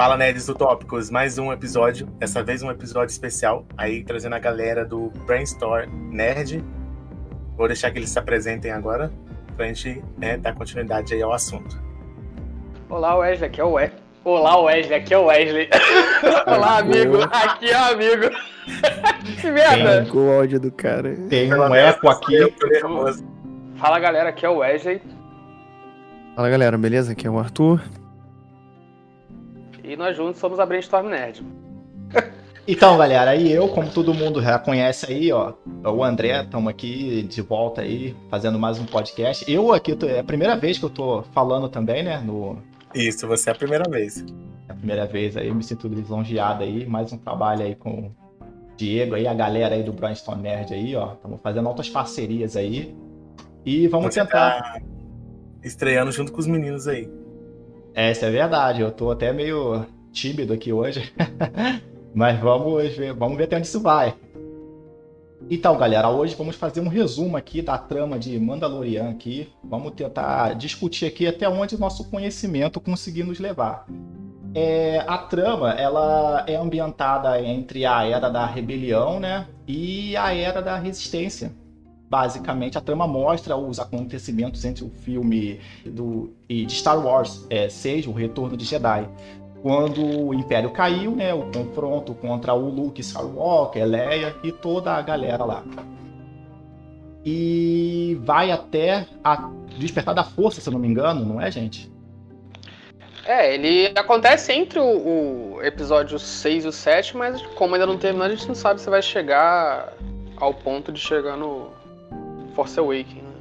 Fala Nerds Utópicos, mais um episódio, dessa vez um episódio especial, aí trazendo a galera do Brainstorm Nerd. Vou deixar que eles se apresentem agora, pra gente né, dar continuidade aí ao assunto. Olá, Wesley, aqui é o Wesley. Olá, Wesley, aqui é o Wesley. Olá, amigo, aqui é o amigo. que merda! Tem o áudio do cara. Tem um eco aqui. Fala, galera, aqui é o Wesley. Fala, galera, beleza? Aqui é o Arthur. E nós juntos somos a Brainstorm Nerd. Então, galera, aí eu, como todo mundo já conhece aí, ó, o André, estamos aqui de volta aí, fazendo mais um podcast. Eu aqui, tô, é a primeira vez que eu tô falando também, né, no... Isso, você é a primeira vez. É a primeira vez aí, me sinto lisonjeado aí, mais um trabalho aí com o Diego aí, a galera aí do Brainstorm Nerd aí, ó, estamos fazendo outras parcerias aí. E vamos Você tentar... Tá estreando junto com os meninos aí. Essa é verdade, eu tô até meio tímido aqui hoje. Mas vamos ver, vamos ver até onde isso vai. Então, galera, hoje vamos fazer um resumo aqui da trama de Mandalorian aqui. Vamos tentar discutir aqui até onde o nosso conhecimento conseguir nos levar. É, a trama, ela é ambientada entre a Era da Rebelião, né, e a Era da Resistência. Basicamente, a trama mostra os acontecimentos entre o filme do, de Star Wars é, 6, O Retorno de Jedi, quando o Império caiu, né, o confronto contra o Luke Skywalker, Leia e toda a galera lá. E vai até a Despertar da Força, se eu não me engano, não é, gente? É, ele acontece entre o, o episódio 6 e o 7, mas como ainda não terminou, a gente não sabe se vai chegar ao ponto de chegar no Force Awakens. Né?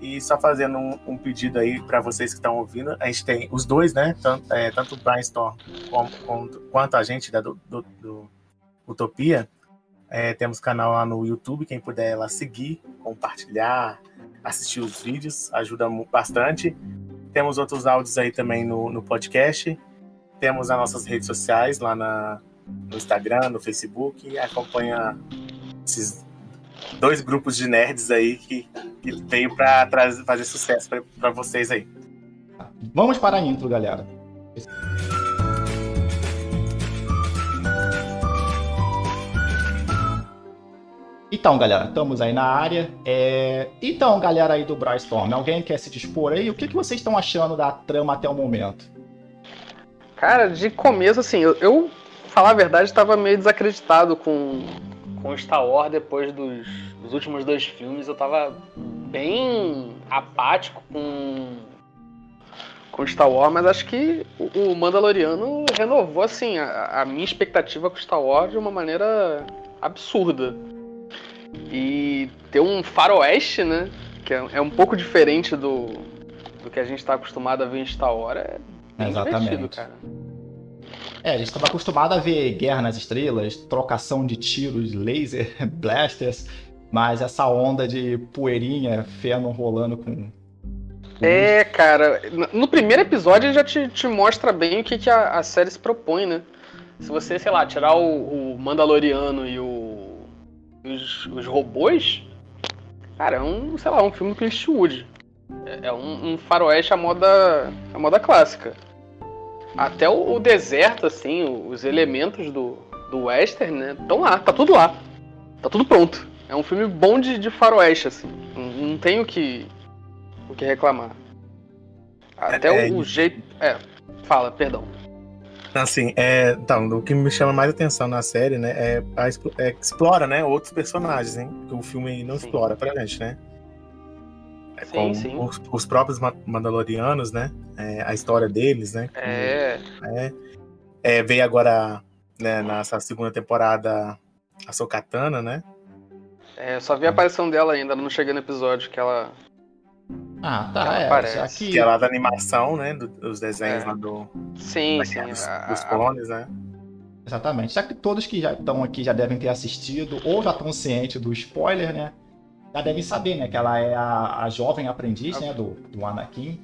E só fazendo um, um pedido aí para vocês que estão ouvindo, a gente tem os dois, né? Tanto, é, tanto o Brainstorm quanto a gente da, do, do, do Utopia. É, temos canal lá no YouTube, quem puder lá seguir, compartilhar, assistir os vídeos, ajuda bastante. Temos outros áudios aí também no, no podcast. Temos as nossas redes sociais lá na, no Instagram, no Facebook. Acompanha esses dois grupos de nerds aí que, que veio para fazer sucesso para vocês aí. Vamos para a intro, galera. Então, galera, estamos aí na área. É... Então, galera aí do Brainstorm, alguém quer se dispor aí? O que, que vocês estão achando da trama até o momento? Cara, de começo, assim, eu, eu falar a verdade, estava meio desacreditado com, com Star Wars depois dos, dos últimos dois filmes. Eu tava bem apático com, com Star Wars, mas acho que o, Mandaloriano renovou assim a, a, minha expectativa com Star Wars de uma maneira absurda. E ter um faroeste, né? Que é, é um pouco diferente do, do que a gente está acostumado a ver em Star Wars. É bem Exatamente. cara. É, a gente estava acostumado a ver Guerra nas Estrelas, trocação de tiros, laser, blasters, mas essa onda de poeirinha, feno rolando com. É, cara, no primeiro episódio já te, te mostra bem o que, que a, a, série se propõe, né? Se você, sei lá, tirar o, o Mandaloriano e o, os, os, robôs, cara, é um, sei lá, um filme do Clint Eastwood. É, é um, um, faroeste à moda, à moda clássica. Até o, o deserto, assim, os elementos do, do western, né, estão lá, tá tudo lá. Tá tudo pronto. É um filme bom de, de faroeste, assim. Não, não tem o que, o que reclamar. Até é, o, é... jeito. É, fala, perdão. Assim, é, então, o que me chama mais atenção na série, né, é, a, é explora, né, outros personagens, hein, que o filme não sim. explora pra gente, né. É sim, sim. Os, os, próprios Mandalorianos, né, é, a história deles, né. É. é, é veio agora, né, nessa segunda temporada, a Sokatana, né, é, eu só vi a aparição dela ainda, não cheguei no episódio que ela. Ah, tá. é, aparece. Aqui... Que é lá da animação, né? Do, dos desenhos é. lá do. Sim, sim. Dos, a, dos clones, né? Exatamente. Já que todos que já estão aqui já devem ter assistido ou já estão cientes do spoiler, né? Já devem saber, né? Que ela é a, a jovem aprendiz, né? Do, do Anakin.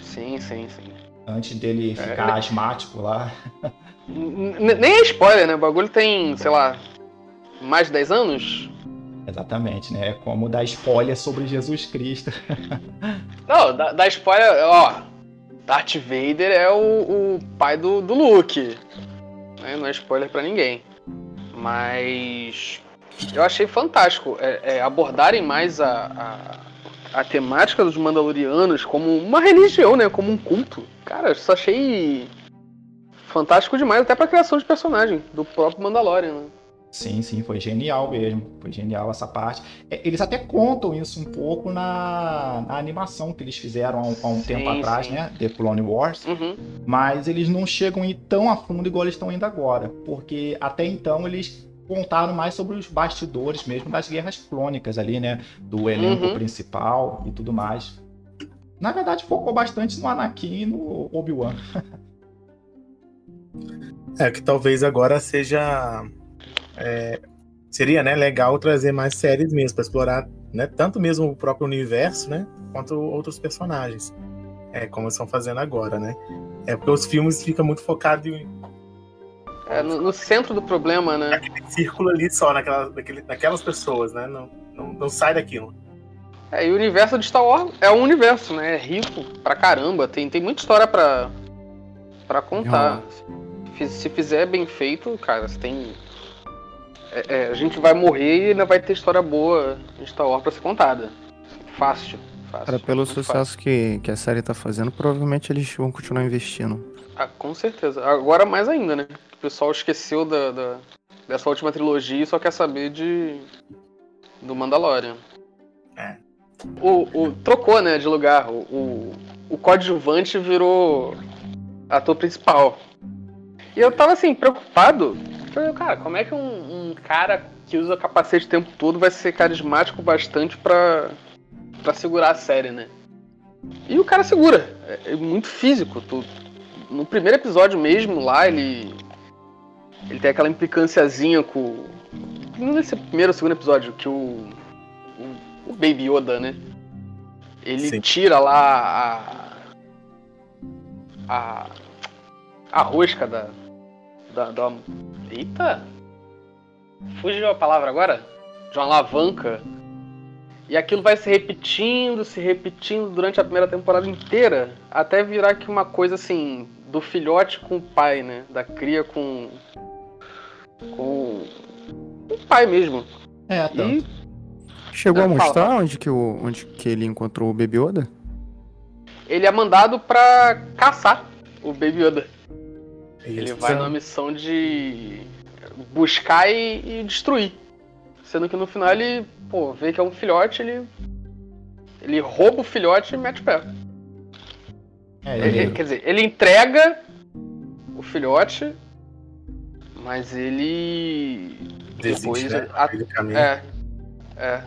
Sim, sim, sim. Antes dele é, ficar é, asmático lá. Nem é spoiler, né? O bagulho tem, sei lá, mais de 10 anos? Exatamente, né? É como dar spoiler sobre Jesus Cristo. Não, dá, dá spoiler, ó. Darth Vader é o, o pai do, do Luke. Né? Não é spoiler para ninguém. Mas eu achei fantástico é, é, abordarem mais a, a, a, temática dos Mandalorianos como uma religião, né? Como um culto. Cara, eu só achei fantástico demais, até pra criação de personagem do próprio Mandalorian, né? Sim, sim, foi genial mesmo. Foi genial essa parte. É, eles até contam isso um pouco na, na animação que eles fizeram há um, há um sim, tempo atrás, sim. né? The Clone Wars. Uhum. Mas eles não chegam a ir tão a fundo igual eles estão indo agora. Porque até então eles contaram mais sobre os bastidores mesmo das guerras clônicas ali, né? Do elenco uhum. principal e tudo mais. Na verdade, focou bastante no Anakin e no Obi-Wan. é, que talvez agora seja é, seria né, legal trazer mais séries mesmo para explorar né, tanto mesmo o próprio universo, né, quanto outros personagens, é como estão fazendo agora, né? É porque os filmes ficam muito focados em é, no, no, centro do problema, né? Aquele círculo ali só, naquela, naquele, naquelas pessoas, né? Não, não, não, sai daquilo. É, e o universo de Star Wars é um universo, né? É rico pra caramba, tem, tem muita história pra, pra contar. Se, se fizer bem feito, cara, você tem é, é, a gente vai morrer e ainda vai ter história boa de Star Wars pra ser contada. Fácil. fácil Cara, pelo sucesso que, que a série tá fazendo, provavelmente eles vão continuar investindo. Ah, com certeza. Agora mais ainda, né? O pessoal esqueceu da, da dessa última trilogia e só quer saber de. do Mandalorian. É. O, o, trocou, né, de lugar. O, o, o coadjuvante virou ator principal. E eu tava assim, preocupado Falei, cara, como é que um, um, cara que usa capacete o tempo todo vai ser carismático bastante pra, pra segurar a série, né? E o cara segura. É, é muito físico. Tu, no primeiro episódio mesmo, lá, ele. Ele tem aquela implicânciazinha com. Não sei se é o primeiro ou segundo episódio, que o. O, o Baby Yoda, né? Ele Sim. tira lá a. A. A rosca da, da, da, Eita! Fugiu a palavra agora? De uma alavanca. E aquilo vai se repetindo, se repetindo durante a primeira temporada inteira, até virar que uma coisa assim, do filhote com o pai, né? Da cria com. com. o pai mesmo. É, tanto. E... Chegou a mostrar onde que, o, onde que ele encontrou o Baby Yoda? Ele é mandado pra caçar o Baby Yoda. Ele vai numa missão de buscar e, e, destruir. Sendo que no final ele, pô, vê que é um filhote, ele. Ele rouba o filhote e mete o pé. É, ele... Ele, quer dizer, ele entrega o filhote, mas ele. Depois. Né? A, é, é.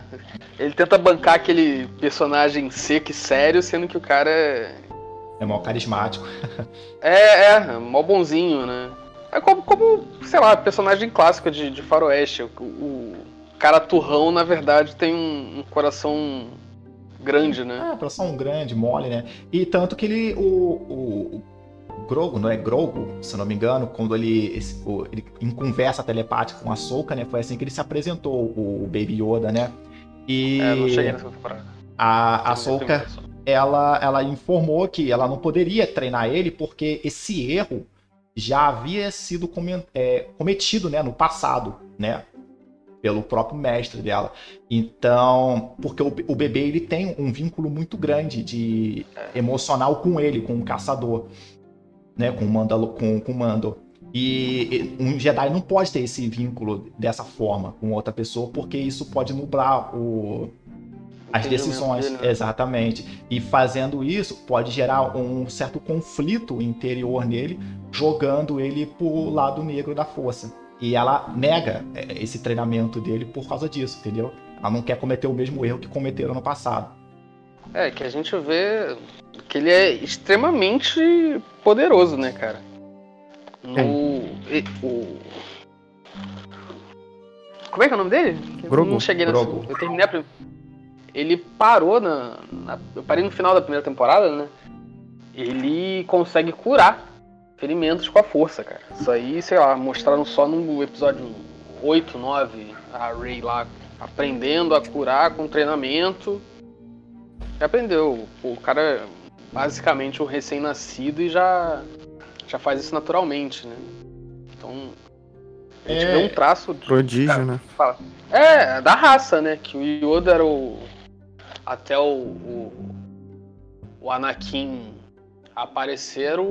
Ele tenta bancar aquele personagem seco e sério, sendo que o cara é é mó carismático. é, é, mó bonzinho, né? É como, como sei lá, personagem clássico de, de faroeste. O, o cara turrão, na verdade, tem um, um coração grande, né? É, coração grande, mole, né? E tanto que ele, o, o, o Grogo, não é Grogo, se não me engano, quando ele, o, ele em conversa telepática com a Soka, né? Foi assim que ele se apresentou, o, o Baby Yoda, né? E é, não cheguei nessa temporada. A, a Soka ela, ela informou que ela não poderia treinar ele porque esse erro já havia sido é, cometido né, no passado, né? Pelo próprio mestre dela. Então, porque o, o bebê ele tem um vínculo muito grande de emocional com ele, com o caçador, né? Com o Mandalo, com, com o Mando. E um Jedi não pode ter esse vínculo dessa forma com outra pessoa, porque isso pode nublar o, as decisões, né? exatamente. E fazendo isso pode gerar um certo conflito interior nele, jogando ele pro lado negro da força. E ela nega é, esse treinamento dele por causa disso, entendeu? Ela não quer cometer o mesmo erro que cometeram no passado. É, que a gente vê que ele é extremamente poderoso, né, cara? No. É. O... Como é que é o nome dele? Grogo. não cheguei nessa. Eu terminei a primeira ele parou na, na, Eu parei no final da primeira temporada, né? Ele consegue curar ferimentos com a força, cara. Isso aí, sei lá, mostraram só no episódio 8, 9, a Ray lá aprendendo a curar com treinamento. aprendeu. O cara basicamente um recém-nascido e já, já faz isso naturalmente, né? Então, a gente É. vê um traço Prodígio, né? Fala. É, da raça, né? Que o Yoda era o. Até o. O, o Anakin aparecer, o,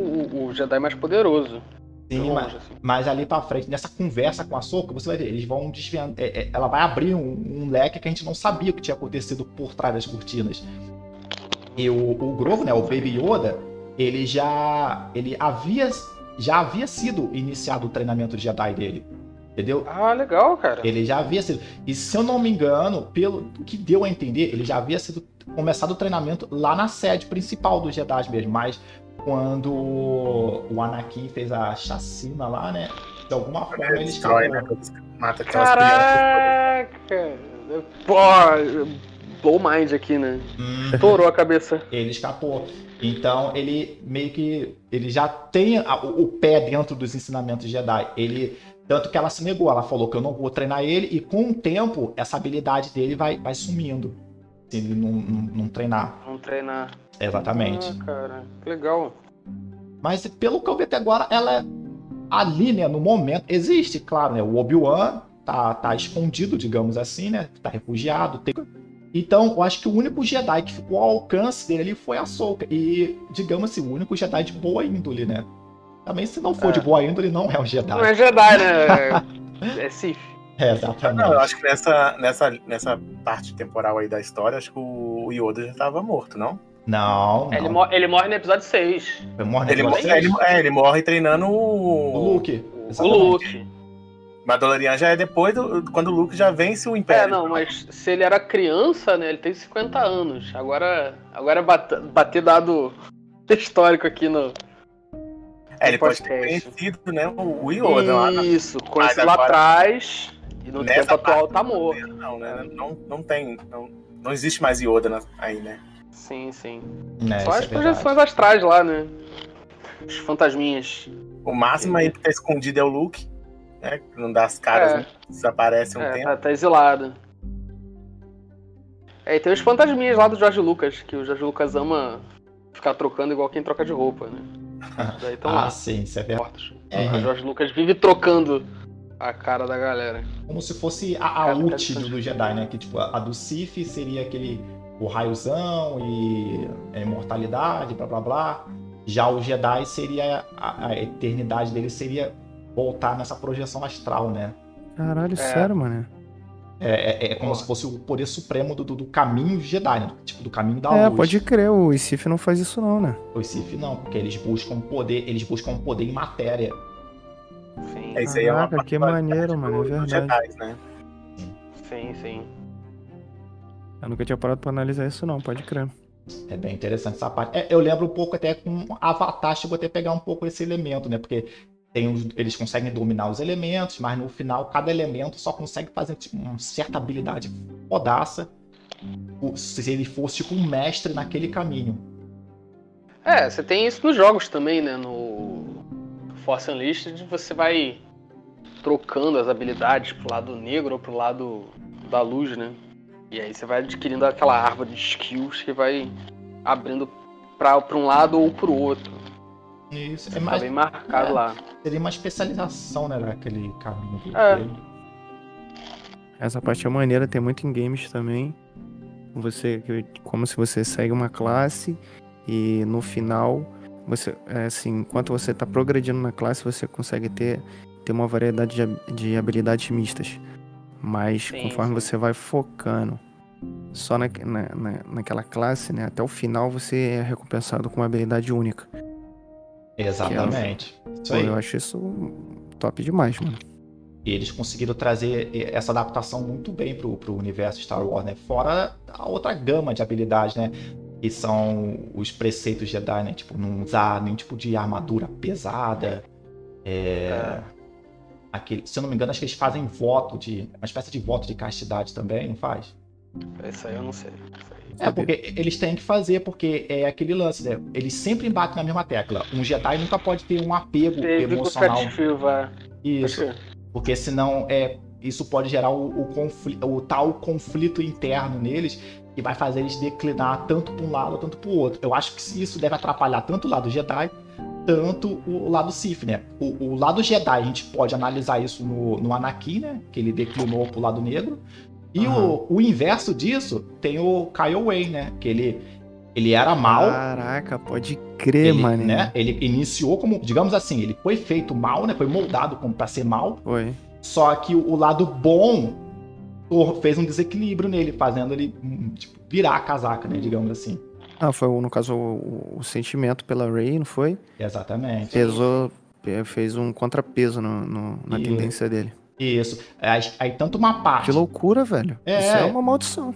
o Jedi mais poderoso. De Sim, longe, mas, assim. mas ali pra frente, nessa conversa com a Soca, você vai ver, eles vão desviando. é, é, ela vai abrir um, um leque que a gente não sabia o que tinha acontecido por trás das cortinas. E o, o Grogu, né, o Baby Yoda, ele já. Ele havia. Já havia sido iniciado o treinamento de Jedi dele. Entendeu? Ah, legal, cara. Ele já havia sido. E se eu não me engano, pelo que deu a entender, ele já havia sido começado o treinamento lá na sede principal dos Jedi mesmo. Mas quando o Anakin fez a chacina lá, né? De alguma forma ele destrói, escapou. né? Mata aquelas crianças. Caraca! Pô, blow mind aqui, né? Hum, Torou a cabeça. ele escapou. Então ele meio que. Ele já tem a- o, o pé dentro dos ensinamentos Jedi. Ele. Tanto que ela se negou, ela falou que eu não vou treinar ele, e com o tempo, essa habilidade dele vai, vai sumindo. Ele não, não, não treinar. Vamos treinar. Exatamente. Ah, cara, legal. Mas pelo que eu vi até agora, ela é ali, né, no momento, existe, claro, né? O Obi-Wan tá, tá escondido, digamos assim, né? Tá refugiado. tem- Então, eu acho que o único Jedi que ficou ao alcance dele ali foi a Ahsoka. E, digamos assim, o único Jedi de boa índole, né? Também, se não for É. de boa índole, não é um Jedi. Não é Jedi, né? É Sith. É, Não, eu exatamente. acho que nessa, nessa, nessa parte temporal aí da história, acho que o Yoda já tava morto, não? Não, Ele, não. mo- ele morre no episódio 6. Foi morre Ele, no mo- episódio é, ele, seis? é, ele morre treinando O o. Luke. O Exatamente. Luke. Mandalorian já é depois do, quando o Luke já vence o Império. É, não, mas se ele era criança, né? Ele tem 50 anos. Agora, agora é bat- bater dado histórico aqui no. É, ele pode ter conhecido, né, o, Yoda lá na, Isso, lá agora- atrás. E no Nessa tempo atual tá morto. Não, né? Não, não tem. Não, não existe mais Yoda na- aí, né? Sim, sim. É, Só isso as é projeções astrais lá, né? Os fantasminhas. O máximo aí que tá escondido é o Luke, né? que Não dá as caras, É. né? desaparece um É, tempo. tá, tá exilado. É, e tem os fantasminhas lá do Jorge Lucas, que o Jorge Lucas ama ficar trocando igual quem troca de roupa, né? Daí estão Ah, lá, sim, isso é verdade. É. O Jorge Lucas vive trocando a cara da galera. como se fosse a, a ult do, do Jedi, né? Que tipo, a, a do Sif seria aquele o raiozão e a imortalidade, blá blá blá. Já o Jedi seria a, a eternidade dele seria voltar nessa projeção astral, né? Caralho, É. sério, mano. É, é- é como se fosse o poder supremo do, do, do caminho Jedi, né? Tipo, do caminho da É, luz. pode crer, o Sif não faz isso não, né? O Sif não, porque eles buscam poder, eles buscam poder em matéria. Sim, É isso aí, é uma Caraca, que maneiro, mano, é verdade. Jedi, né? sim, sim. Eu nunca tinha parado pra analisar isso não, pode crer. É bem interessante essa parte. É, eu lembro um pouco até com Avatar, chegou até pegar um pouco esse elemento, né? Porque tem os- eles conseguem dominar os elementos, mas no final cada elemento só consegue fazer tipo, uma certa habilidade fodaça se ele fosse tipo um mestre naquele caminho. É, você tem isso nos jogos também, né? No Force Unleashed você vai trocando as habilidades pro lado negro ou pro lado da luz, né? E aí você vai adquirindo aquela árvore de skills que vai abrindo pra, pra um lado ou pro outro. Isso. É Tá mais, bem marcado é. lá. seria uma especialização, né, naquele caminho. do- É. dele. Essa parte é maneira, tem muito em games também. Você, como se você segue uma classe e no final, você, é assim, enquanto você tá progredindo na classe, você consegue ter, ter uma variedade de, de habilidades mistas. Mas Sim, conforme sim. você vai focando só na, na, na- naquela classe, né, até o final você é recompensado com uma habilidade única. Exatamente. Isso Pô, aí. eu acho isso top demais, mano. E eles conseguiram trazer essa adaptação muito bem pro, pro universo Star Wars, né? Fora a outra gama de habilidades, né? Que são os preceitos Jedi, né? Tipo, não usar nenhum tipo de armadura pesada. É... Aquele, se eu não me engano, acho que eles fazem voto de. Uma espécie de voto de castidade também, não faz? Isso aí eu não sei. É, porque eles têm que fazer, porque é aquele lance, né? Eles sempre embatem na mesma tecla. Um Jedi nunca pode ter um apego Teve emocional. Vai. Isso. Porque senão é, isso pode gerar o, o, confli- o tal conflito interno neles que vai fazer eles declinar tanto para um lado tanto para o outro. Eu acho que isso deve atrapalhar tanto o lado Jedi tanto o lado Sith, né? O, o, lado Jedi, a gente pode analisar isso no, no Anakin, né? Que ele declinou pro lado negro. E uhum. o, o inverso disso tem o Kyle Wayne, né? Que ele, ele era mal. Caraca, pode crer, ele, mano. Né? Ele iniciou como, digamos assim, ele foi feito mal, né? Foi moldado como para ser mal. Foi. Só que o, o lado bom fez um desequilíbrio nele, fazendo ele hum, tipo, virar a casaca, né? Digamos assim. Ah, foi no caso o, o sentimento pela Ray, não foi? Exatamente. Pesou, fez um contrapeso no, no na e... tendência dele. Isso. Aí, aí, tanto uma parte. Que loucura, velho. É, Isso é uma maldição.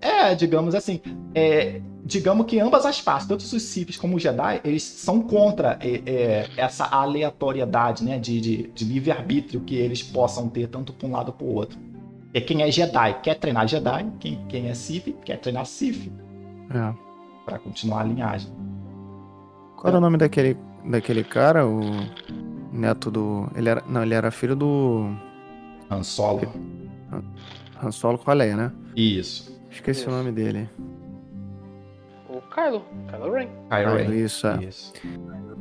É, digamos assim. É, digamos que ambas as partes, tanto os Sith como os Jedi, eles são contra é, é, essa aleatoriedade, né? De, de, de livre-arbítrio que eles possam ter, tanto para um lado para o outro. E quem é Jedi quer treinar Jedi, quem, quem é Sith quer treinar Sith. É para continuar a linhagem. Qual era o nome daquele, daquele cara? O neto do. Ele era. Não, ele era filho do. Han Solo. Han Solo com a Leia, né? Isso. Esqueci isso. o nome dele. O Kylo. Kylo Ren. Kylo Ren. Isso, é. Isso.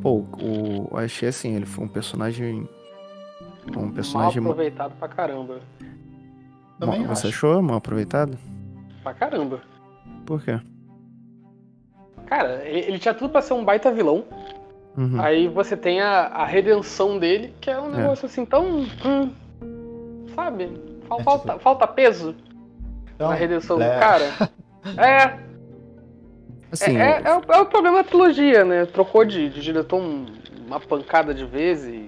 Pô, o, eu achei assim, ele foi um personagem. Um personagem. Mal aproveitado pra caramba. Também Você acho. achou mal aproveitado? Pra caramba. Por quê? Cara, ele, tinha tudo pra ser um baita vilão. Uhum. Aí você tem a, a, redenção dele, que é um é. negócio é. assim tão. Hum, sabe? Falta, é, tipo... falta peso então, na redenção é... do cara. É. Assim, é, é, é, o, é, o, problema da trilogia, né? Trocou de, de diretor um, uma pancada de vezes.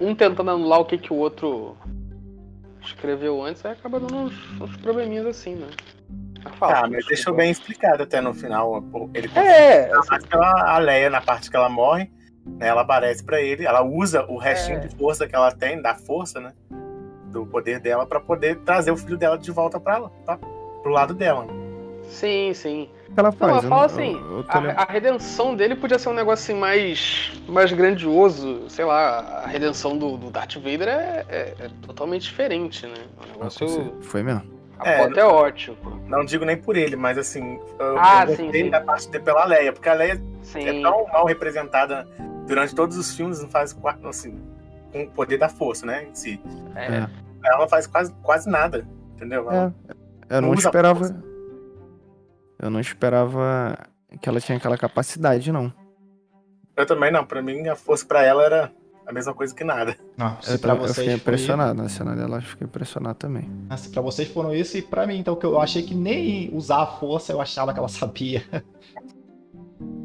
um tentando anular o que, que o outro escreveu antes, aí acaba dando uns, uns probleminhas assim, né? Fala, ah, mas deixou bem explicado até no final. Ele é, assim... a Leia, na parte que ela morre, né, ela aparece para ele, ela usa o restinho é. de força que ela tem, da força, né? Do poder dela, para poder trazer o filho dela de volta para ela, tá? pro lado dela. Sim, sim. Ela faz, não, eu falo assim, eu, eu a, a, redenção dele podia ser um negócio assim mais, mais grandioso. Sei lá, a redenção do, do Darth Vader é, é, é totalmente diferente, né? Um negócio... Foi mesmo. A é, foto é ótimo. Não digo nem por ele, mas assim, eu, ah, eu sim, sim. da parte de pela Leia, porque a Leia sim. é tão mal representada durante todos os filmes, não faz assim, com o poder da força, né, em si. É. Ela não faz quase, quase nada, entendeu? É. Eu não, não esperava. Eu não esperava que ela tinha aquela capacidade, não. Eu também não. Pra mim, a força pra ela era a mesma coisa que nada. Não, se eu, pra vocês eu fiquei impressionado na cena dela, eu fiquei impressionado também. Ah, se pra vocês foram isso e pra mim, então, que eu achei que nem usar a força eu achava que ela sabia.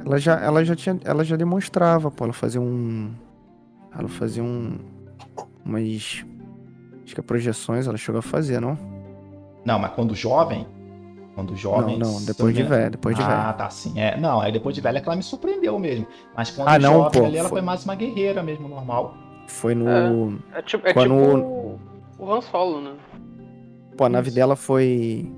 Ela já, ela já tinha, ela já demonstrava, pô, ela fazia um, ela fazia um, umas, acho que projeções ela chegou a fazer, não? Não, mas quando jovem, quando jovem. Não, não, depois de velho, depois de ah, velho. Ah, tá, sim. É, não, aí depois de velho é que ela me surpreendeu mesmo. Mas quando ah, não, jovem pô, ali, ela foi... foi mais uma guerreira mesmo, normal. Foi no. É, é tipo, é quando... tipo o Han Solo, né? Pô, a nave dela foi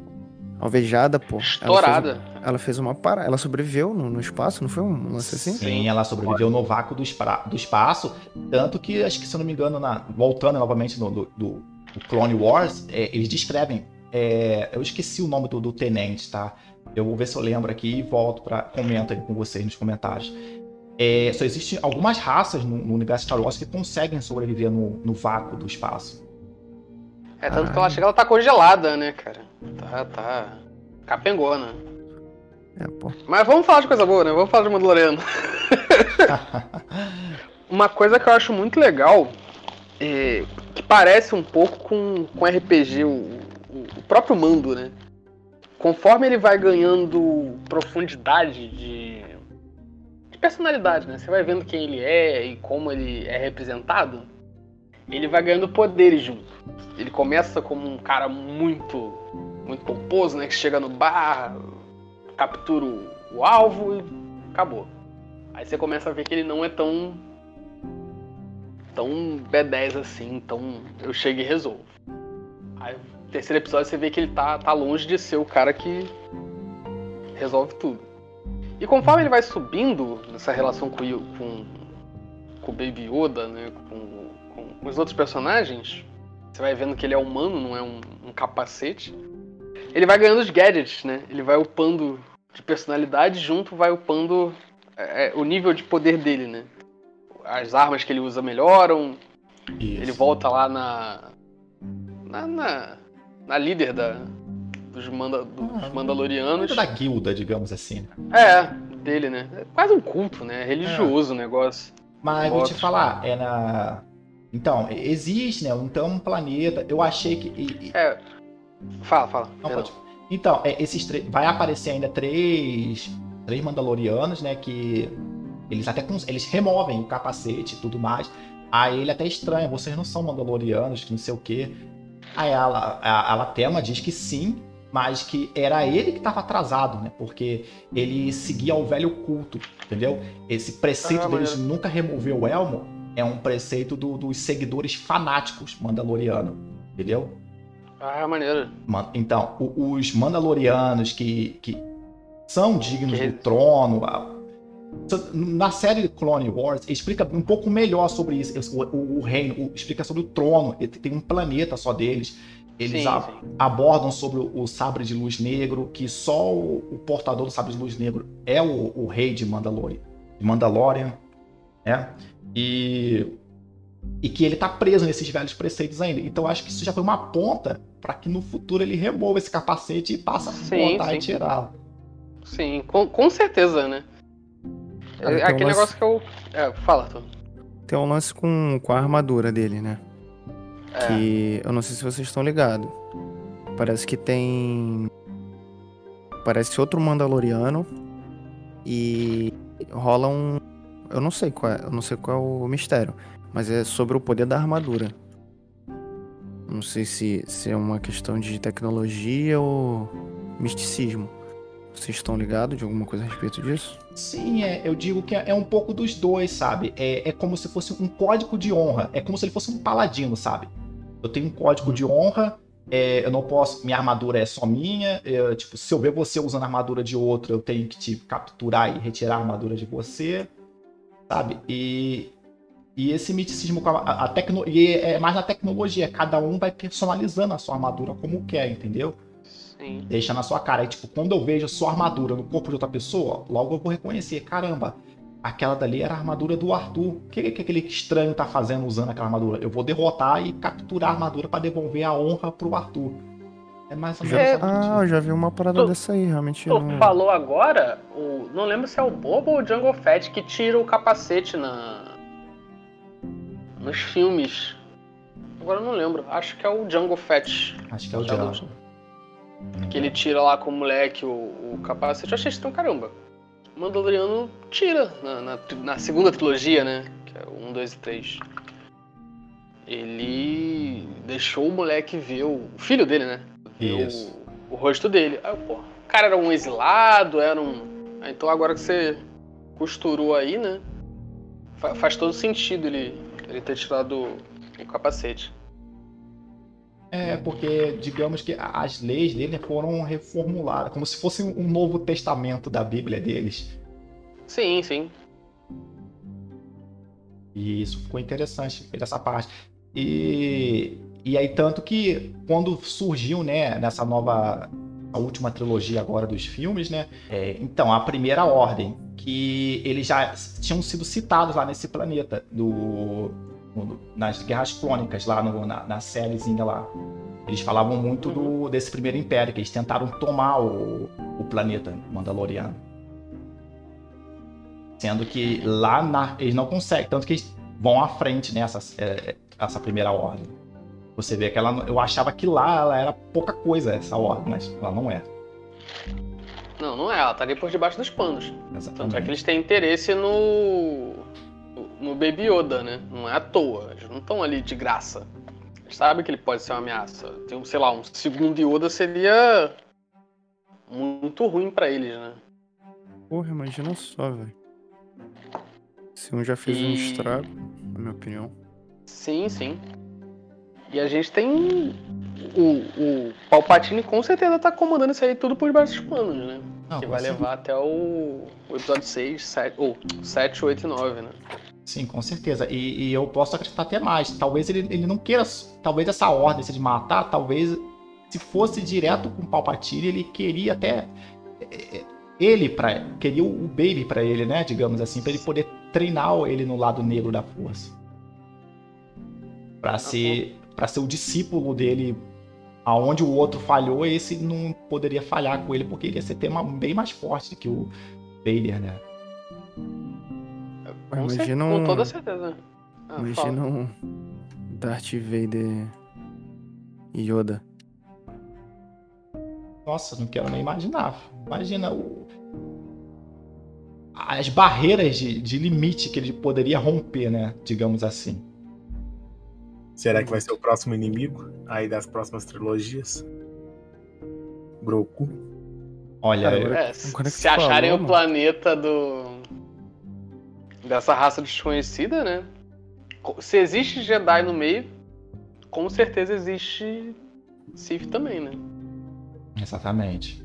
alvejada, pô. Estourada. Ela fez, ela fez uma para, ela sobreviveu no, no, espaço, não foi um lance assim? Sim, ela sobreviveu no vácuo do, do espaço, tanto que acho que se eu não me engano, na, voltando novamente no do, do, do Clone Wars, é, eles descrevem, é, eu esqueci o nome do, do tenente, tá? Eu vou ver se eu lembro aqui e volto para comenta com vocês nos comentários. É, só existem algumas raças no, no, universo Star Wars que conseguem sobreviver no, no vácuo do espaço. É, tanto ah. que ela chega, ela tá congelada, né, cara? Tá, tá. Capengona. É, pô. Mas vamos falar de coisa boa, né? Vamos falar de Mandaloriano. Uma coisa que eu acho muito legal, é, que parece um pouco com, com RPG, o, o próprio Mando, né? conforme ele vai ganhando profundidade de, de, personalidade, né? Você vai vendo quem ele é e como ele é representado, ele vai ganhando poderes junto. Ele começa como um cara muito, muito pomposo, né? Que chega no bar, captura o alvo e acabou. Aí você começa a ver que ele não é tão tão B10 assim, tão eu chego e resolvo. Aí terceiro episódio você vê que ele tá, tá longe de ser o cara que resolve tudo. E conforme ele vai subindo nessa relação com, com, com o Baby Yoda, né, com, com, os outros personagens, você vai vendo que ele é humano, não é um, um capacete. ele vai ganhando os gadgets, né? Ele vai upando de personalidade junto, vai upando é, é, o nível de poder dele, né? As armas que ele usa melhoram. Isso. Ele volta lá na. Na, na, na líder da, dos, manda, dos ah, Mandalorianos. Da guilda, digamos assim. É, dele, né? É quase um culto, né? É religioso é. o negócio. Mas vou te falar, é na. Então, existe, né? Então, um planeta. Eu achei que. É. Fala, fala. Pode... Então, é, esses três. Vai aparecer ainda três. Três Mandalorianos, né? Que. Eles até eles removem o capacete e tudo mais. Aí ele até estranha, vocês não são Mandalorianos, que não sei o quê. Aí ela, a, a Latema diz que sim, mas que era ele que estava atrasado, né? Porque ele seguia o velho culto, entendeu? Esse preceito ah, deles nunca remover o elmo é um preceito do, dos seguidores fanáticos mandaloriano, entendeu? Ah, maneiro. Então, os mandalorianos que, que são dignos que... do trono, na série Clone Wars explica um pouco melhor sobre isso. O, o, o reino, o, explica sobre o trono. Tem um planeta só deles. Eles sim, a, sim. abordam sobre o, sabre de luz negro, que só o, portador do sabre de luz negro é o, rei de Mandalorian, de Mandalorian, né? E, e que ele tá preso nesses velhos preceitos ainda. Então acho que isso já foi uma ponta para que no futuro ele remova esse capacete e passe a sim, botar sim. e tirá-lo. Sim, com, com certeza, né? É, aquele um lance... negócio que eu. É, fala, Tom. Tem um lance com, com a armadura dele, né? É. Que eu não sei se vocês estão ligados. Parece que tem. Parece outro Mandaloriano. E rola um. Eu não sei qual é, eu não sei qual é o mistério. Mas é sobre o poder da armadura. Não sei se, se é uma questão de tecnologia ou misticismo. Vocês estão ligados de alguma coisa a respeito disso? Sim, é, eu digo que é, é um pouco dos dois, sabe? É, é como se fosse um código de honra. É como se ele fosse um paladino, sabe? Eu tenho um código de honra, é, eu não posso. Minha armadura é só minha. Eu, tipo, se eu ver você usando a armadura de outro, eu tenho que te capturar e retirar a armadura de você. Sabe? E, e esse miticismo a, a tecno, e é mais na tecnologia. Cada um vai personalizando a sua armadura como quer, entendeu? Sim. Deixa na sua cara. E, tipo, quando eu vejo a sua armadura no corpo de outra pessoa, logo eu vou reconhecer. Caramba, aquela dali era a armadura do Arthur. O que, que aquele estranho tá fazendo usando aquela armadura? Eu vou derrotar e capturar a armadura para devolver a honra pro Arthur. É mais ou menos. É, ah, eu já vi uma parada tu, dessa aí, realmente. Tu não... falou agora, o, não lembro se é o Bobo ou o Jungle Fett que tira o capacete na nos filmes. Agora eu não lembro. Acho que é o Jungle Fett. Acho que é o Jungle. Que ele tira lá com o moleque o, o capacete. Eu achei estranho caramba. Mandaloriano tira na, na, na, segunda trilogia, né? Que é o 1, 2 e 3. Ele deixou o moleque ver o, o filho dele, né? Ver Isso. O, o, rosto dele. Aí, pô, o cara era um exilado, era um. Então agora que você costurou aí, né? Faz todo sentido ele, ele ter tirado o capacete. É, porque digamos que as leis dele foram reformuladas, como se fosse um novo testamento da Bíblia deles. Sim, sim. E isso ficou interessante essa parte. E, e aí, tanto que quando surgiu, né, nessa nova. A última trilogia agora dos filmes, né? É, então, a primeira ordem, que eles já tinham sido citados lá nesse planeta, do nas Guerras Clônicas, lá no, na, na sériezinha lá. Eles falavam muito do, desse primeiro império, que eles tentaram tomar o, o planeta Mandaloriano. Sendo que lá na, eles não conseguem, tanto que eles vão à frente nessa é, essa primeira ordem. Você vê que ela, eu achava que lá ela era pouca coisa, essa ordem, mas ela não é. Não, não é, ela tá ali por debaixo dos panos. Exatamente. Tanto é que eles têm interesse no no Baby Yoda, né? Não é à toa. Eles não estão ali de graça. Eles sabem que ele pode ser uma ameaça. Tem um, sei lá, um segundo Yoda seria muito ruim para eles, né? Porra, imagina só, velho. Se um já fez e... um estrago, na minha opinião. Sim, sim. E a gente tem. O, o Palpatine com certeza tá comandando isso aí tudo por debaixo dos panos, né? Não, que vai levar até o, o episódio 6, 7, ou 7, 8 e 9, né? Sim, com certeza. E, e, eu posso acrescentar até mais. Talvez ele, ele não queira. Talvez essa ordem de matar, talvez se fosse direto com o Palpatine, ele queria até é, ele para queria o Baby para ele, né, digamos assim, para ele poder treinar ele no lado negro da força. Para ser para ser o discípulo dele aonde o outro falhou, esse não poderia falhar com ele porque ele ia ser tema bem mais forte que o Vader, né? Com, Imagina com um- toda certeza. Ah, Imagina fala. um Darth Vader e Yoda. Nossa, não quero nem imaginar. Imagina o... as barreiras de, de limite que ele poderia romper, né? Digamos assim. Será que vai ser o próximo inimigo aí das próximas trilogias? Groku. Olha, Cara, agora- É, se se acharem falou, o mano. planeta do. Dessa raça desconhecida, né? Se existe Jedi no meio, com certeza existe Sith também, né? exatamente.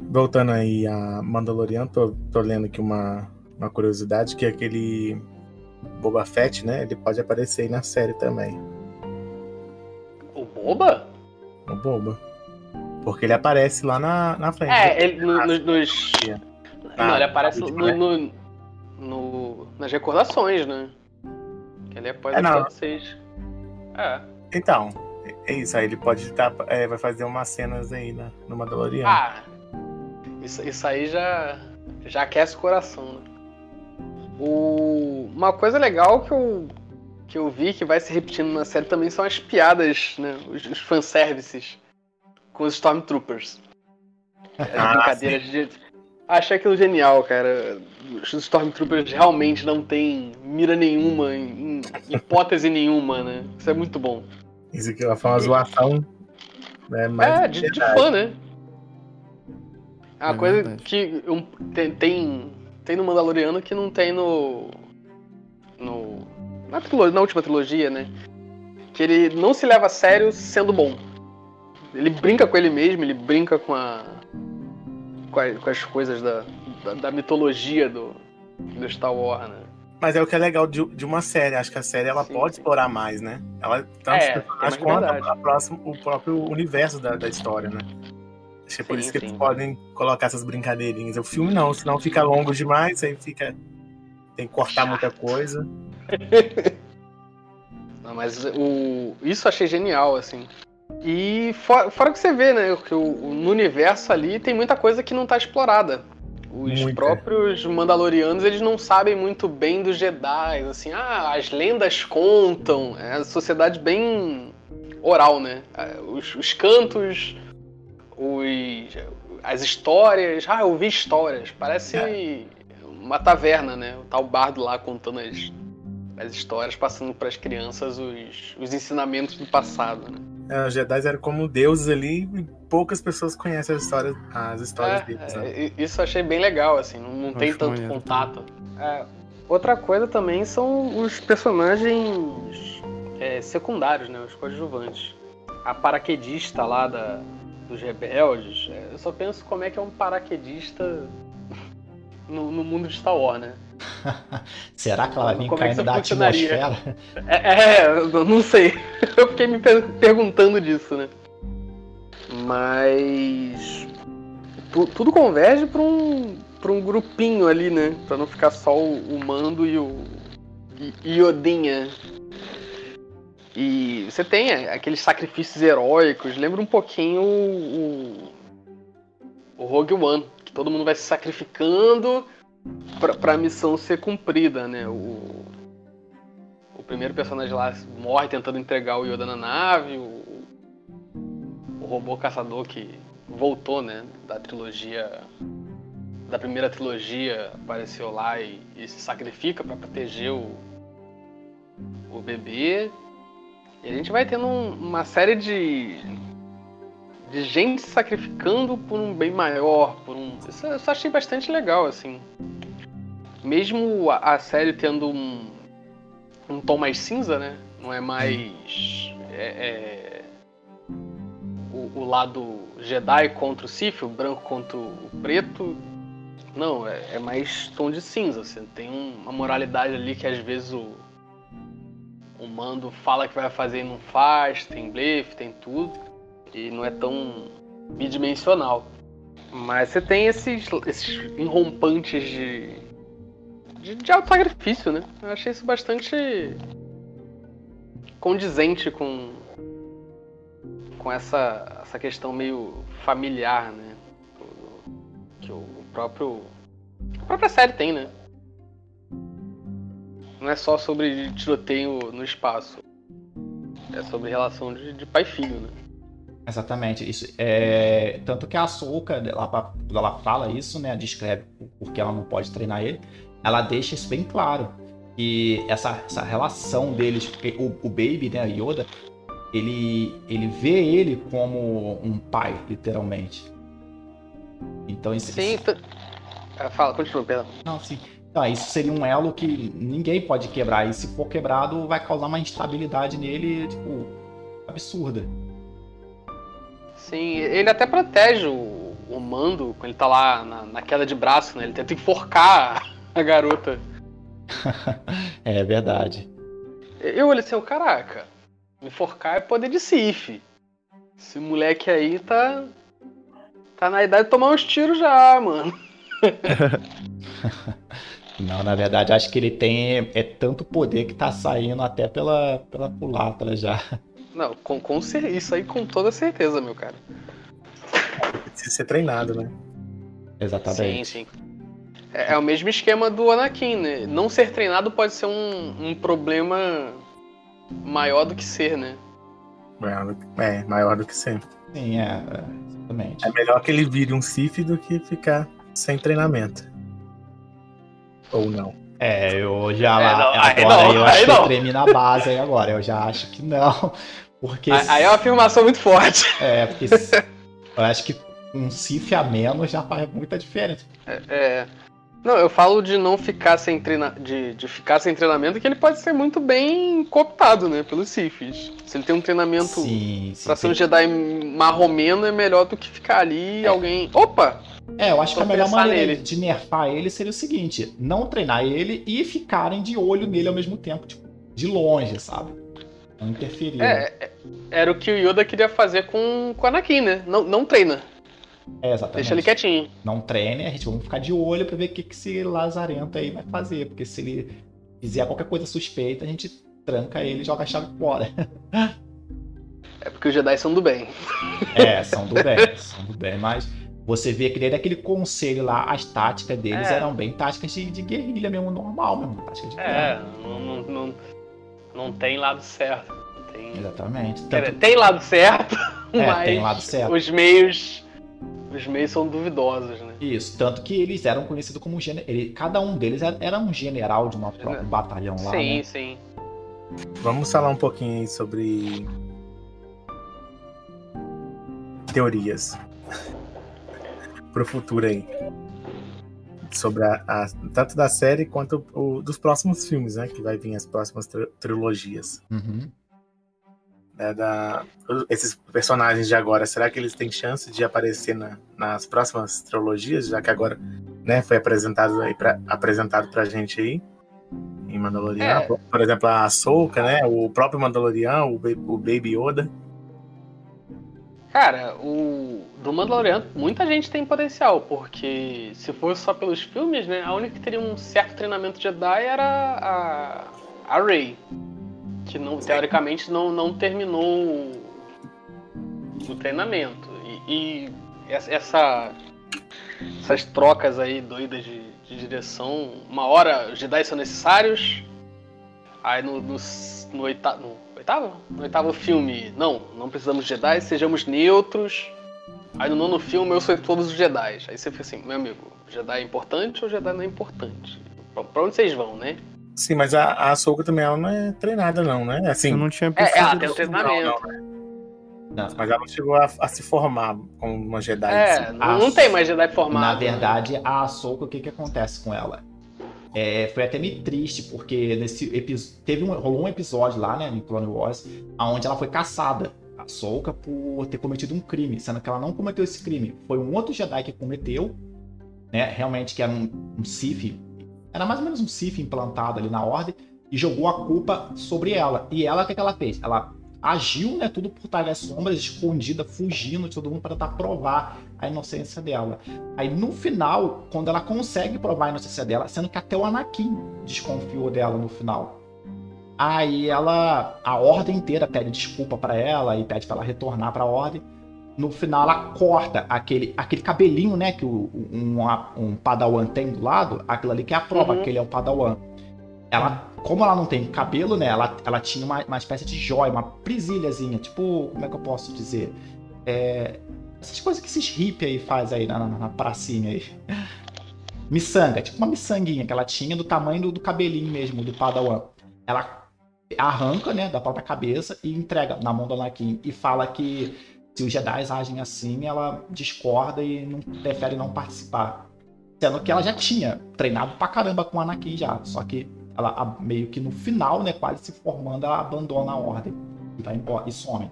Voltando aí a Mandalorian, tô, tô lendo aqui uma, uma curiosidade, que é aquele Boba Fett, né? Ele pode aparecer aí na série também. O Boba? O Boba. Porque ele aparece lá na, na frente. É, ele no- no- nos. Ah, Não, ele aparece no, no- no- nas recordações, né? Que ele é após É, não. episódio 6. É. Então, é isso aí. Ele pode estar. vai fazer umas cenas aí na, no Mandalorian. Ah, isso, isso aí já, já aquece o coração, né? O, uma coisa legal que eu, que eu vi que vai se repetindo na série também são as piadas, né? Os, os fanservices com os Stormtroopers. As Ah, brincadeiras de. Achei aquilo genial, cara. Os Stormtroopers realmente não têm mira nenhuma, em, em hipótese nenhuma, né? Isso é muito bom. Isso aqui foi uma zoação. Né, mas é, de, de fã, né? É uma É coisa verdade. que um- tem, tem, tem no Mandaloriano que não tem no. no na, trilo- na última trilogia, né? Que ele não se leva a sério sendo bom. Ele brinca com ele mesmo, ele brinca com a. com, a- com as coisas da, da, da mitologia do, do Star Wars, né? Mas é o que é legal de, de uma série. Acho que a série ela Sim, pode sim. explorar mais, né? Ela tanto É, os personagens tem mais quanto a próxima, o próprio universo da, da história, né? Acho que é por Sim, isso que eles podem colocar essas brincadeirinhas. O filme não, senão fica longo demais, aí fica. Tem que cortar muita coisa. Não, mas o, isso eu achei genial, assim. E fora, fora que você vê, né, que o, no universo ali tem muita coisa que não tá explorada. Os Muita. próprios Mandalorianos, eles não sabem muito bem dos Jedi, assim, ah, as lendas contam, é a sociedade bem oral, né? Ah, Os, os cantos, os, as histórias, ah, eu ouvi histórias, parece uma taverna, né? O tal bardo lá contando as, as histórias, passando para as crianças os, os ensinamentos do passado, né? É, Os Jedi eram como deuses ali e poucas pessoas conhecem as histórias, as histórias É, deles, né? é, isso eu achei bem legal, assim, não, não tem tanto maneiro. contato. É, outra coisa também são os personagens é, secundários, né? Os coadjuvantes. A paraquedista lá da, dos rebeldes, é, eu só penso como é que é um paraquedista no, no mundo de Star Wars, né? Será que ela vai vir Como é caindo da atmosfera? É, é, não sei. Eu fiquei me per- perguntando disso, né? Mas. tu- tudo converge pra um, pra um grupinho ali, né? Pra não ficar só o, o Mando e o. E, e Odinha. E você tem aqueles sacrifícios heróicos. Lembra um pouquinho o. O, o Rogue One. Todo mundo vai se sacrificando pra, pra missão ser cumprida, né? O, o primeiro personagem lá morre tentando entregar o Yoda na nave, o, o robô caçador que voltou, né, da trilogia da primeira trilogia apareceu lá e, e se sacrifica para proteger o, o bebê. E a gente vai tendo um- uma série de de gente se sacrificando por um bem maior, por um isso, eu achei bastante legal assim. Mesmo a, a série tendo um um tom mais cinza, né? Não é mais é, é, o, o lado Jedi contra o Sith, o branco contra o preto. Não, é, é mais tom de cinza. Você tem um- uma moralidade ali que às vezes o, o Mando fala que vai fazer e não faz, tem blefe, tem tudo. E não é tão bidimensional. Mas você tem esses, esses enrompantes de, de, de auto-sacrifício, né? Eu achei isso bastante condizente com, com essa, essa questão meio familiar, né? Que o próprio. A própria série tem, né? Não é só sobre tiroteio no espaço. É sobre relação de, de pai e filho, né? Exatamente. Isso é tanto que a Ahsoka, ela, ela fala isso, né, descreve porque ela não pode treinar ele. Ela deixa isso bem claro que essa, essa relação deles, porque o, o Baby, né, Yoda, ele ele vê ele como um pai, literalmente. Então isso. Sim. Tu... Ah, fala, continua, perdão. Não, sim. Então, isso seria um elo que ninguém pode quebrar. E se for quebrado, vai causar uma instabilidade nele, tipo, absurda. Sim, ele até protege o, o Mando quando ele tá lá na, na, queda de braço, né? Ele tenta enforcar a garota. é verdade. Eu olhei assim, caraca, enforcar é poder de Sif. Esse moleque aí tá. tá na idade de tomar uns tiros já, mano. Não, na verdade, acho que ele tem é tanto poder que tá saindo até pela, pela culatra já. Não, com, com isso aí com toda certeza, meu cara. Precisa ser treinado, né? Exatamente. Sim, sim. É, é, o mesmo esquema do Anakin, né? Não ser treinado pode ser um, um problema maior do que ser, né? Maior do, é, maior do que ser. Sim, é, exatamente. É melhor que ele vire um Sith do que ficar sem treinamento. Ou não. É, eu já. É, não, agora não, eu acho que eu tremi na base aí agora. Eu já acho que não. Porque. Aí é uma afirmação muito forte. É, porque eu acho que um CIF a menos já faz muita diferença. É, é. Não, eu falo de não ficar sem treina... de, de ficar sem treinamento, que ele pode ser muito bem cooptado, né, pelos Sifis. Se ele tem um treinamento sim, sim, pra ser um Jedi marromeno, é melhor do que ficar ali e é. alguém. Opa! É, eu acho que a melhor maneira nele. de nerfar ele seria o seguinte: não treinar ele e ficarem de olho nele ao mesmo tempo, tipo, de longe, sabe? Não interferir. É, é, era o que o Yoda queria fazer com, com o Anakin, né? Não, não treina. É, exatamente. Deixa ele quietinho. Não treine, a gente vai ficar de olho pra ver o que, que esse lazarento aí vai fazer. Porque se ele fizer qualquer coisa suspeita, a gente tranca ele e joga a chave fora. É porque os Jedi são do bem. É, são do bem, são do bem, mas você vê que desde aquele conselho lá, as táticas deles é. eram bem táticas de, de, guerrilha mesmo, normal mesmo. Tática de é, não, não, não, não, tem lado certo. Tem... Exatamente. Tanto... Tem lado certo, é, mas tem lado certo. os meios. Os meios são duvidosos, né? Isso, tanto que eles eram conhecidos como gen... Ele, cada um deles era, era um general de uma própria batalhão lá. Sim, né? sim. Vamos falar um pouquinho aí sobre teorias pro futuro aí. Sobre a, a, tanto da série quanto o, dos próximos filmes, né? Que vai vir as próximas tri trilogias. Uhum. É, da, esses personagens de agora, será que eles têm chance de aparecer na, nas próximas trilogias? Já que agora né, foi apresentado aí pra, apresentado pra gente aí em Mandalorian. É. Por exemplo, a Ahsoka, né? O próprio Mandalorian, o, o Baby Yoda. Cara, o do Mandalorian, muita gente tem potencial, porque se fosse só pelos filmes, né, a única que teria um certo treinamento Jedi era a, a Rey, que não, teoricamente não, não terminou o, treinamento. E, e, essa, essas trocas aí doidas de, de direção, uma hora os Jedi são necessários, aí no, no, no oitavo oitavo? No oitavo filme, não, não precisamos de Jedi, sejamos neutros. Aí no nono filme eu sou todos os Jedi. Aí você fica assim, meu amigo, Jedi é importante ou Jedi não é importante? Pra, pra onde vocês vão, né? Sim, mas a, a Ahsoka também ela não é treinada, não, né? Assim, eu não tinha pensado. É, ela tem um treinamento. Não, não, mas ela não chegou a, a, se formar como uma Jedi. É, assim. não, não tem mais Jedi formado. Na verdade, a Ahsoka, o que, que acontece com ela? É, foi até meio triste, porque nesse episódio. Teve um, rolou um episódio lá, né, em Clone Wars, onde ela foi caçada, a Soka, por ter cometido um crime, sendo que ela não cometeu esse crime. Foi um outro Jedi que cometeu, né? Realmente que era um, um Sith. Era mais ou menos um Sith implantado ali na ordem. e jogou a culpa sobre ela. E ela, o que, que ela fez? Ela agiu, né, tudo por trás das sombras, escondida, fugindo de todo mundo para tentar provar a inocência dela. Aí no final, quando ela consegue provar a inocência dela, sendo que até o Anakin desconfiou dela no final. Aí ela, a ordem inteira pede desculpa para ela e pede para ela retornar para a ordem. No final ela corta aquele, aquele cabelinho, né, que o, um, um Padawan tem do lado, aquilo ali que é a prova uhum. que ele é o Padawan. Ela, como ela não tem cabelo, né, ela, ela tinha uma, uma espécie de joia, uma prisilhazinha, tipo, como é que eu posso dizer? É, essas coisas que esses hippies aí fazem aí na, na, na pracinha aí. Miçanga, tipo uma miçanguinha que ela tinha do tamanho do, do cabelinho mesmo, do Padawan. Ela arranca, né, da própria cabeça e entrega na mão do Anakin e fala que se os Jedi agem assim, ela discorda e não prefere não participar. Sendo que ela já tinha treinado pra caramba com o Anakin já, só que ela meio que no final, né, quase se formando, ela abandona a ordem e vai embora e some.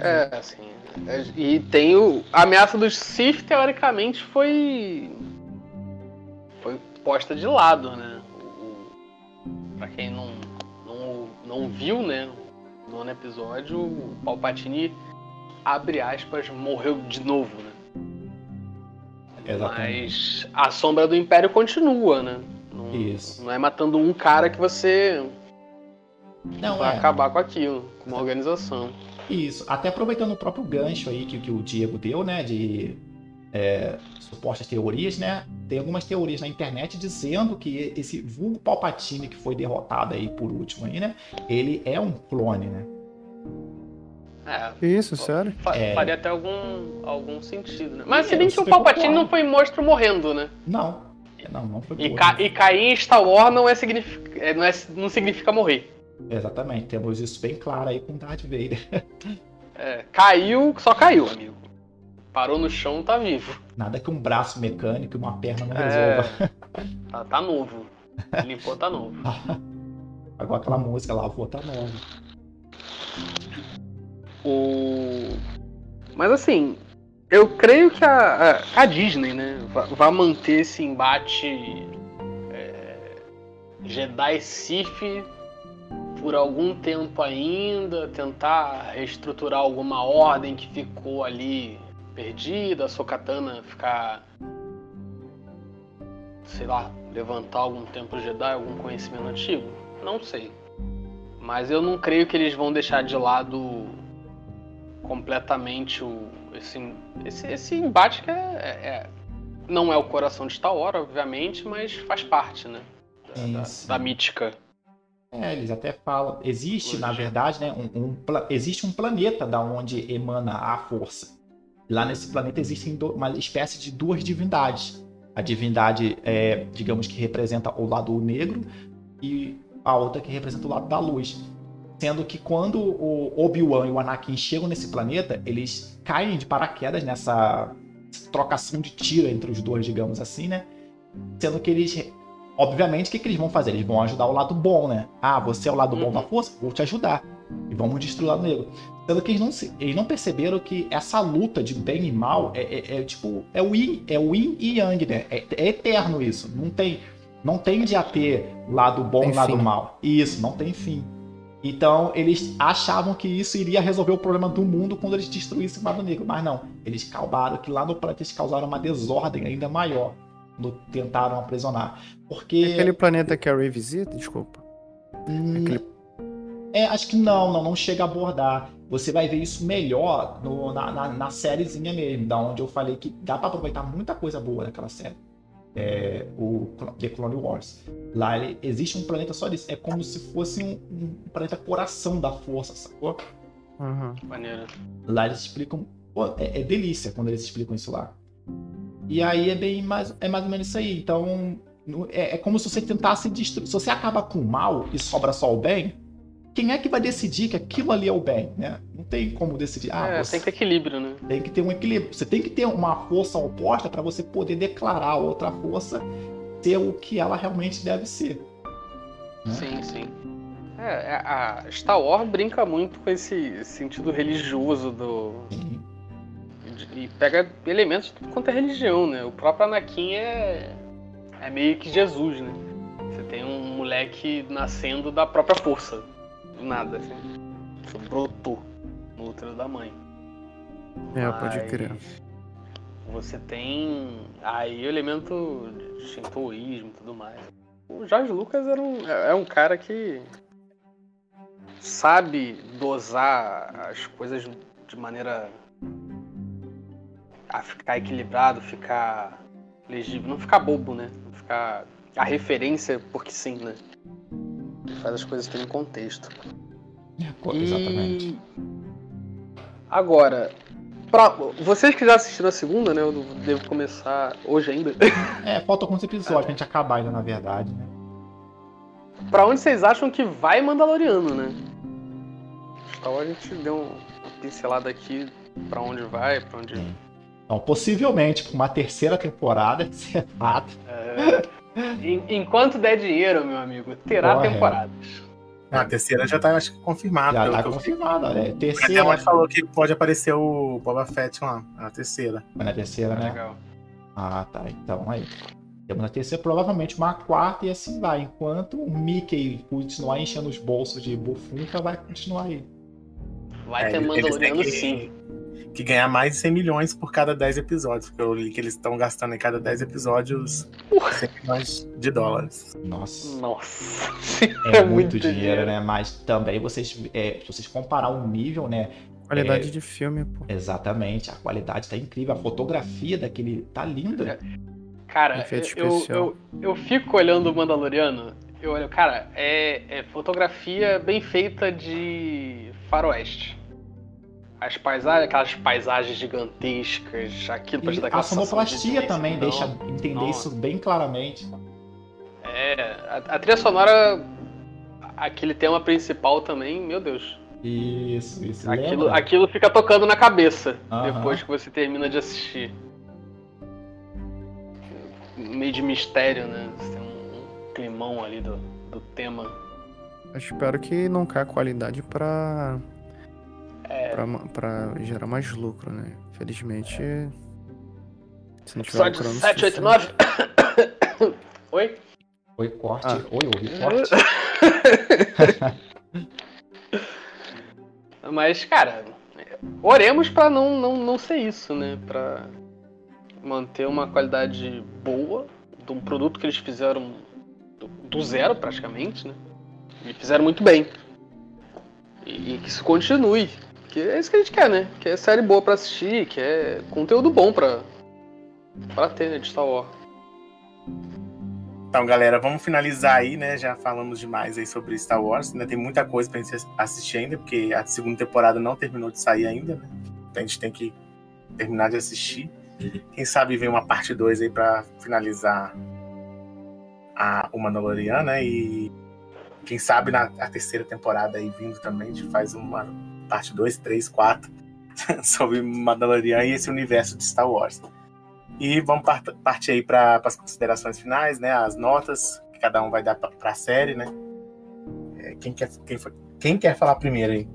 É, assim. É, e tem o. A ameaça dos Sith, teoricamente, foi. Foi posta de lado, né? Pra quem não não viu, né? No nono episódio, o Palpatine, abre aspas, morreu de novo, né? Exatamente. Mas a sombra do Império continua, né? Não, Isso. Não é matando um cara que você não, vai é. acabar com aquilo, com uma organização. Isso. Até aproveitando o próprio gancho aí que, que o Diego deu, né? De é, supostas teorias, né? Tem algumas teorias na internet dizendo que esse vulgo Palpatine que foi derrotado aí por último aí, né? Ele é um clone, né? É, Isso, sério? Fa é... Faria até algum, algum sentido, né? Mas se bem que o Palpatine não foi monstro morrendo, né? Não. Não, não foi e, ca e cair em Star Wars não, é signific... É, não, é, não significa morrer. Exatamente, temos isso bem claro aí com Darth Vader. é, caiu, só caiu, amigo. Parou no chão, tá vivo. Nada que um braço mecânico e uma perna não é... resolva. Tá, tá novo. Limpou, tá novo. Agora aquela música, lavou, tá novo. O... Mas assim, eu creio que a, a, a Disney, né, vai manter esse embate é, Jedi Sith por algum tempo ainda, tentar reestruturar alguma ordem que ficou ali perdida, a Sokatana ficar. sei lá, levantar algum templo Jedi, algum conhecimento antigo? Não sei. Mas eu não creio que eles vão deixar de lado completamente o, esse, esse, esse embate que é, é, é não é o coração de Star Wars, obviamente, mas faz parte, né? Da, da, da mítica. É, eles até falam. Existe, na verdade, né, um, um, existe um planeta da onde emana a força. Lá nesse planeta existem uma espécie de duas divindades. A divindade, é, digamos que representa o lado negro e a outra que representa o lado da luz. Sendo que quando o Obi-Wan e o Anakin chegam nesse planeta, eles caem de paraquedas nessa trocação de tiro entre os dois, digamos assim, né? Sendo que eles, obviamente, o que, que eles vão fazer? Eles vão ajudar o lado bom, né? Ah, você é o lado bom da uhum. força? Vou te ajudar. E vamos destruir o lado negro. Sendo que eles não, eles não perceberam que essa luta de bem e mal é, é, é tipo. É o yin, é o yin e yang, né? É, é, eterno isso. Não tem. Não tende a ter lado bom e lado mal. Isso, não tem fim. Então, eles achavam que isso iria resolver o problema do mundo quando eles destruíssem o lado negro. Mas não. Eles calbaram que lá no planeta eles causaram uma desordem ainda maior. Quando tentaram aprisionar. Porque. Aquele planeta que a Ray visita, desculpa. Hum, Aquele... É, acho que não, não, não chega a abordar. Você vai ver isso melhor no, na, na, na sériezinha mesmo, da onde eu falei que dá para aproveitar muita coisa boa daquela série. É, o The Clone Wars. Lá ele, existe um planeta só disso. É como se fosse um, um planeta coração da força, sacou? Uhum. Maneiro. Lá eles explicam. Pô, é, é, delícia quando eles explicam isso lá. E aí é bem mais, é mais ou menos isso aí. Então é, é como se você tentasse destruir. Se você acaba com o mal e sobra só o bem, quem é que vai decidir que aquilo ali é o bem, né? Não tem como decidir. Ah, é, você... tem que ter equilíbrio, né? Tem que ter um equilíbrio. Você tem que ter uma força oposta para você poder declarar a outra força ser o que ela realmente deve ser. Né? Sim, sim. É, é a Star Wars brinca muito com esse sentido religioso do. Sim. E pega elementos de tudo quanto é religião, né? O próprio Anakin é, é meio que Jesus, né? Você tem um moleque nascendo da própria força. Do nada, assim. Isso brotou no útero da mãe. É, pode Mas crer. Você tem aí o elemento de shintoísmo e tudo mais. O Jorge Lucas era um, é é um cara que sabe dosar as coisas de maneira a ficar equilibrado, ficar legível, não ficar bobo, né? Não ficar a referência porque sim, né? Faz as coisas terem contexto. Co- Exatamente. E agora, pra... vocês que já assistiram a segunda, né? Eu devo começar hoje ainda. É, falta alguns episódios pra gente acabar ainda, na verdade, né? pra onde vocês acham que vai Mandaloriano, né? Wars a gente deu uma pincelada aqui pra onde vai, pra onde. Então, possivelmente, uma terceira temporada, isso é. É, Enquanto der dinheiro, meu amigo, terá Correto. temporadas. A terceira já tá, acho que, confirmada. Já tá eu vi. confirmado, olha. Até Terceira. mais falou que pode aparecer o Boba Fett lá, na terceira. Na terceira, né? Legal. Ah, tá. Então aí. Temos na terceira, provavelmente uma quarta e assim vai. Enquanto o Mickey continuar enchendo os bolsos de bufunca, vai continuar aí. Vai É, ter Mandaloriano que, sim. Que ganhar mais de 100 milhões por cada 10 episódios, porque eu li que eles estão gastando em cada 10 episódios 100 milhões de dólares. Nossa. Nossa. É, muito, dinheiro, né? Mas também vocês, é, se vocês comparar o nível, né? Qualidade É. de filme, pô. Exatamente, a qualidade tá incrível, a fotografia daquele tá linda. Cara, Efeito eu, eu, eu fico olhando o Mandaloriano, eu olho, cara, é, é fotografia bem feita de faroeste. As paisagens, aquelas paisagens gigantescas, aquilo pra te dar aquela a sonoplastia de também deixa imensidão. entender Nossa. isso bem claramente. É, a, a trilha sonora, aquele tema principal também, meu Deus. Isso, isso. Aquilo, lembra? aquilo fica tocando na cabeça depois que você termina de assistir. Meio de mistério, né? Você tem um, um climão ali do, do tema. Eu espero que não caia qualidade pra, É, pra, pra gerar mais lucro, né? Felizmente. Se não tiver episódio lucrando o 7, 8, suficiente- 9. Oi? Oi, corte. Ah. Oi, ouvi corte. Mas, cara, oremos pra não, não, não ser isso, né? Pra manter uma qualidade boa de um produto que eles fizeram do, do zero, praticamente, né? E fizeram muito bem. E, e que isso continue. Que é isso que a gente quer, né? Que é série boa pra assistir, que é conteúdo bom pra, pra ter, né? De Star Wars. Então, galera, vamos finalizar aí, né? Já falamos demais aí sobre Star Wars. Ainda tem muita coisa pra gente assistir ainda, porque a segunda temporada não terminou de sair ainda, né? Então a gente tem que terminar de assistir. Quem sabe vem uma parte 2 aí pra finalizar a, o Mandaloriano, né? E quem sabe na terceira temporada aí vindo também, a gente faz uma parte 2, 3, 4 sobre Mandaloriano e esse universo de Star Wars. E vamos part- partir aí para as considerações finais, né? As notas que cada um vai dar para a série, né? É, quem, quer, quem, quem quer falar primeiro aí?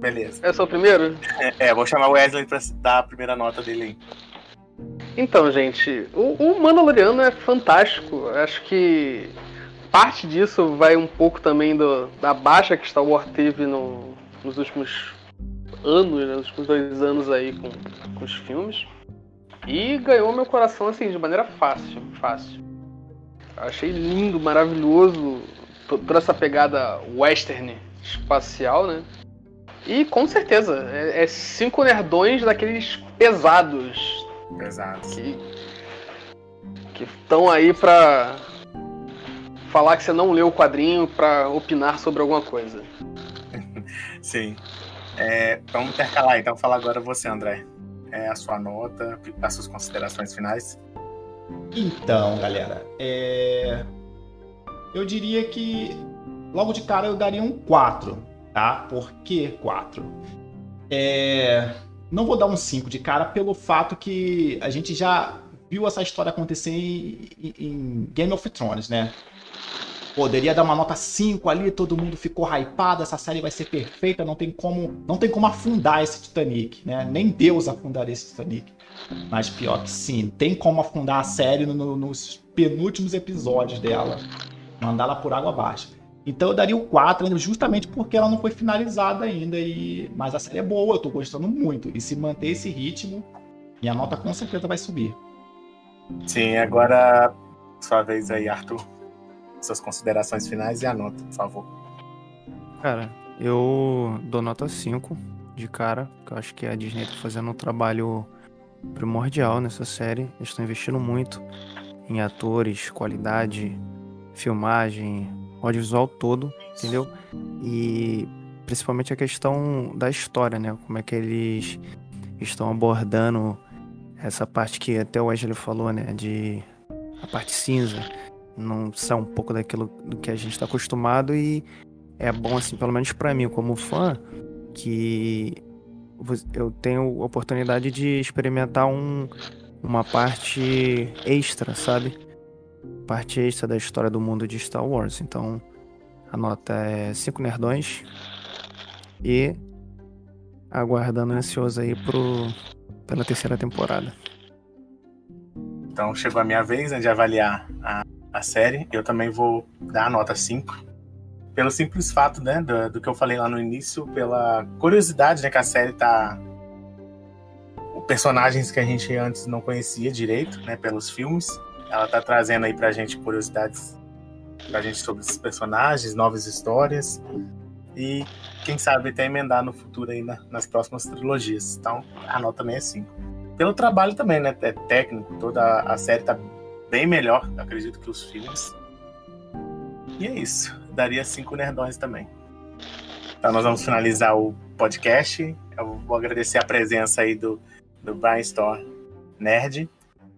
Beleza. Eu sou o primeiro? É, é, vou chamar o Wesley para dar a primeira nota dele aí. Então, gente, o, o Mandaloriano é fantástico. Acho que parte disso vai um pouco também do- da baixa que Star Wars teve no- nos últimos anos, né, nos últimos dois anos aí com, com os filmes. E ganhou meu coração assim, de maneira fácil, fácil. Achei lindo, maravilhoso, to- toda essa pegada western espacial, né? E com certeza, é, é cinco nerdões daqueles pesados, que que estão aí pra falar que você não leu o quadrinho pra opinar sobre alguma coisa. Sim. É, vamos intercalar, então fala agora você, André. É a sua nota, as suas considerações finais. Então, galera, é... eu diria que logo de cara eu daria um 4, tá? Por que 4? É... Não vou dar um 5 de cara pelo fato que a gente já viu essa história acontecer em- em Game of Thrones, né? Poderia dar uma nota 5 ali, todo mundo ficou hypado, essa série vai ser perfeita, não tem como, não tem como afundar esse Titanic, né? Nem Deus afundaria esse Titanic. Mas pior que sim, tem como afundar a série no, nos penúltimos episódios dela. Mandar ela por água abaixo. Então eu daria o 4, justamente porque ela não foi finalizada ainda. E... Mas a série é boa, eu tô gostando muito. E se manter esse ritmo, minha nota com certeza vai subir. Sim, agora sua vez aí, Arthur. Suas considerações finais e a nota, por favor. Cara, eu dou nota 5 de cara, que eu acho que a Disney tá fazendo um trabalho primordial nessa série. Eles estão investindo muito em atores, qualidade, filmagem, audiovisual todo, entendeu? E principalmente a questão da história, né? Como é que eles estão abordando essa parte que até o Wesley falou, né? De a parte cinza. Não são um pouco daquilo do que a gente está acostumado e é bom, assim, pelo menos para mim, como fã, que eu tenho oportunidade de experimentar um, uma parte extra, sabe? Parte extra da história do mundo de Star Wars. Então, a nota é 5 nerdões. E aguardando ansioso aí pro, pela terceira temporada. Então chegou a minha vez né, de avaliar a, a série. Eu também vou dar a nota 5. Pelo simples fato, né, do, do, que eu falei lá no início, pela curiosidade, né, que a série tá. Personagens que a gente antes não conhecia direito, né, pelos filmes. Ela tá trazendo aí pra gente curiosidades pra gente sobre esses personagens, novas histórias. E quem sabe até emendar no futuro aí na, nas próximas trilogias. Então, a nota também é 5. Pelo trabalho também, né? É técnico, toda a série tá bem melhor, acredito, que os filmes. E é isso. Daria cinco nerdões também. Então nós vamos finalizar o podcast. Eu vou agradecer a presença aí do, do Brian Store Nerd,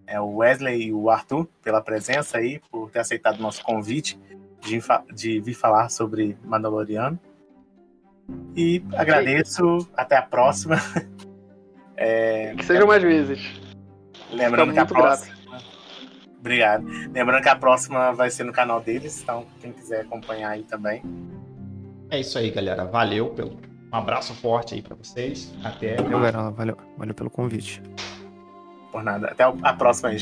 é o Wesley e o Arthur pela presença aí, por ter aceitado o nosso convite de, de vir falar sobre Mandaloriano. E agradeço, até a próxima. É, que sejam mais vezes. Lembrando que a próxima. Grato. Obrigado. Lembrando que a próxima vai ser no canal deles, então quem quiser acompanhar aí também. É isso aí, galera. Valeu pelo um abraço forte aí para vocês. Até. Valeu, galera. Valeu, valeu pelo convite. Por nada. Até a próxima aí, gente.